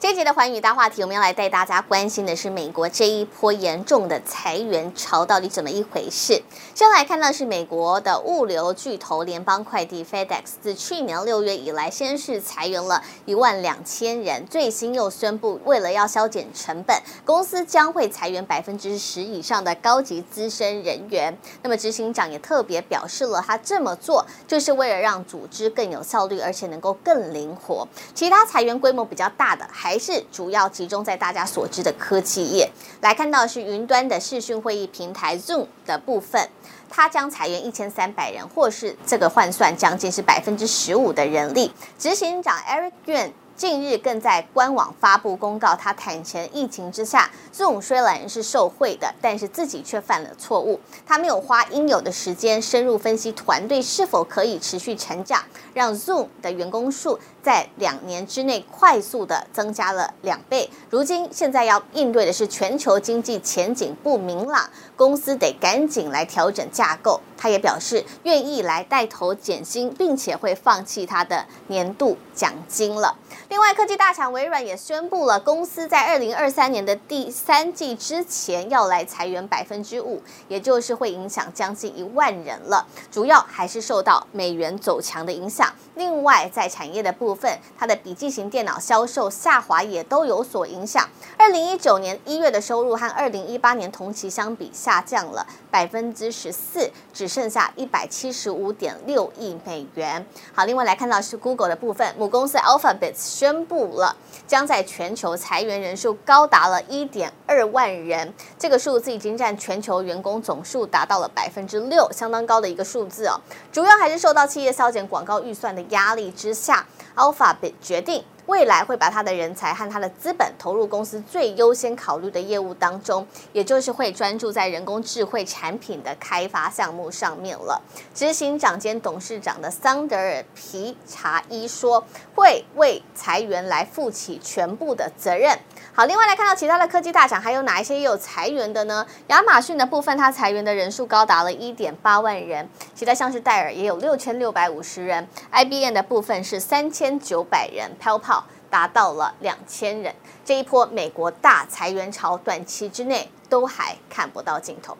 这节的寰宇大话题，我们要来带大家关心的是美国这一波严重的裁员潮到底怎么一回事？先来看到是美国的物流巨头联邦快递 FedEx，自去年六月以来，先是裁员了一万两千人，最新又宣布，为了要削减成本，公司将会裁员百分之十以上的高级资深人员。那么执行长也特别表示了，他这么做就是为了让组织更有效率，而且能够更灵活。其他裁员规模比较大的还。还是主要集中在大家所知的科技业。来看到是云端的视讯会议平台 Zoom 的部分，它将裁员一千三百人，或是这个换算将近是百分之十五的人力。执行长 Eric Yuan。近日更在官网发布公告，他坦承疫情之下，Zoom 虽然是受惠的，但是自己却犯了错误。他没有花应有的时间深入分析团队是否可以持续成长，让 Zoom 的员工数在两年之内快速的增加了两倍。如今现在要应对的是全球经济前景不明朗，公司得赶紧来调整架构。他也表示愿意来带头减薪，并且会放弃他的年度奖金了。另外，科技大厂微软也宣布了，公司在二零二三年的第三季之前要来裁员百分之五，也就是会影响将近一万人了。主要还是受到美元走强的影响。另外，在产业的部分，它的笔记型电脑销售下滑也都有所影响。二零一九年一月的收入和二零一八年同期相比下降了百分之十四，只剩下一百七十五点六亿美元。好，另外来看到是 Google 的部分，母公司 Alphabet。宣布了，将在全球裁员人数高达了一点二万人，这个数字已经占全球员工总数达到了百分之六，相当高的一个数字哦。主要还是受到企业削减广告预算的压力之下，Alphabet 决定。未来会把他的人才和他的资本投入公司最优先考虑的业务当中，也就是会专注在人工智慧产品的开发项目上面了。执行长兼董事长的桑德尔皮查伊说，会为裁员来负起全部的责任。好，另外来看到其他的科技大厂，还有哪一些也有裁员的呢？亚马逊的部分，它裁员的人数高达了一点八万人；其他像是戴尔也有六千六百五十人；IBM 的部分是三千九百人；PayPal 达到了两千人。这一波美国大裁员潮，短期之内都还看不到尽头。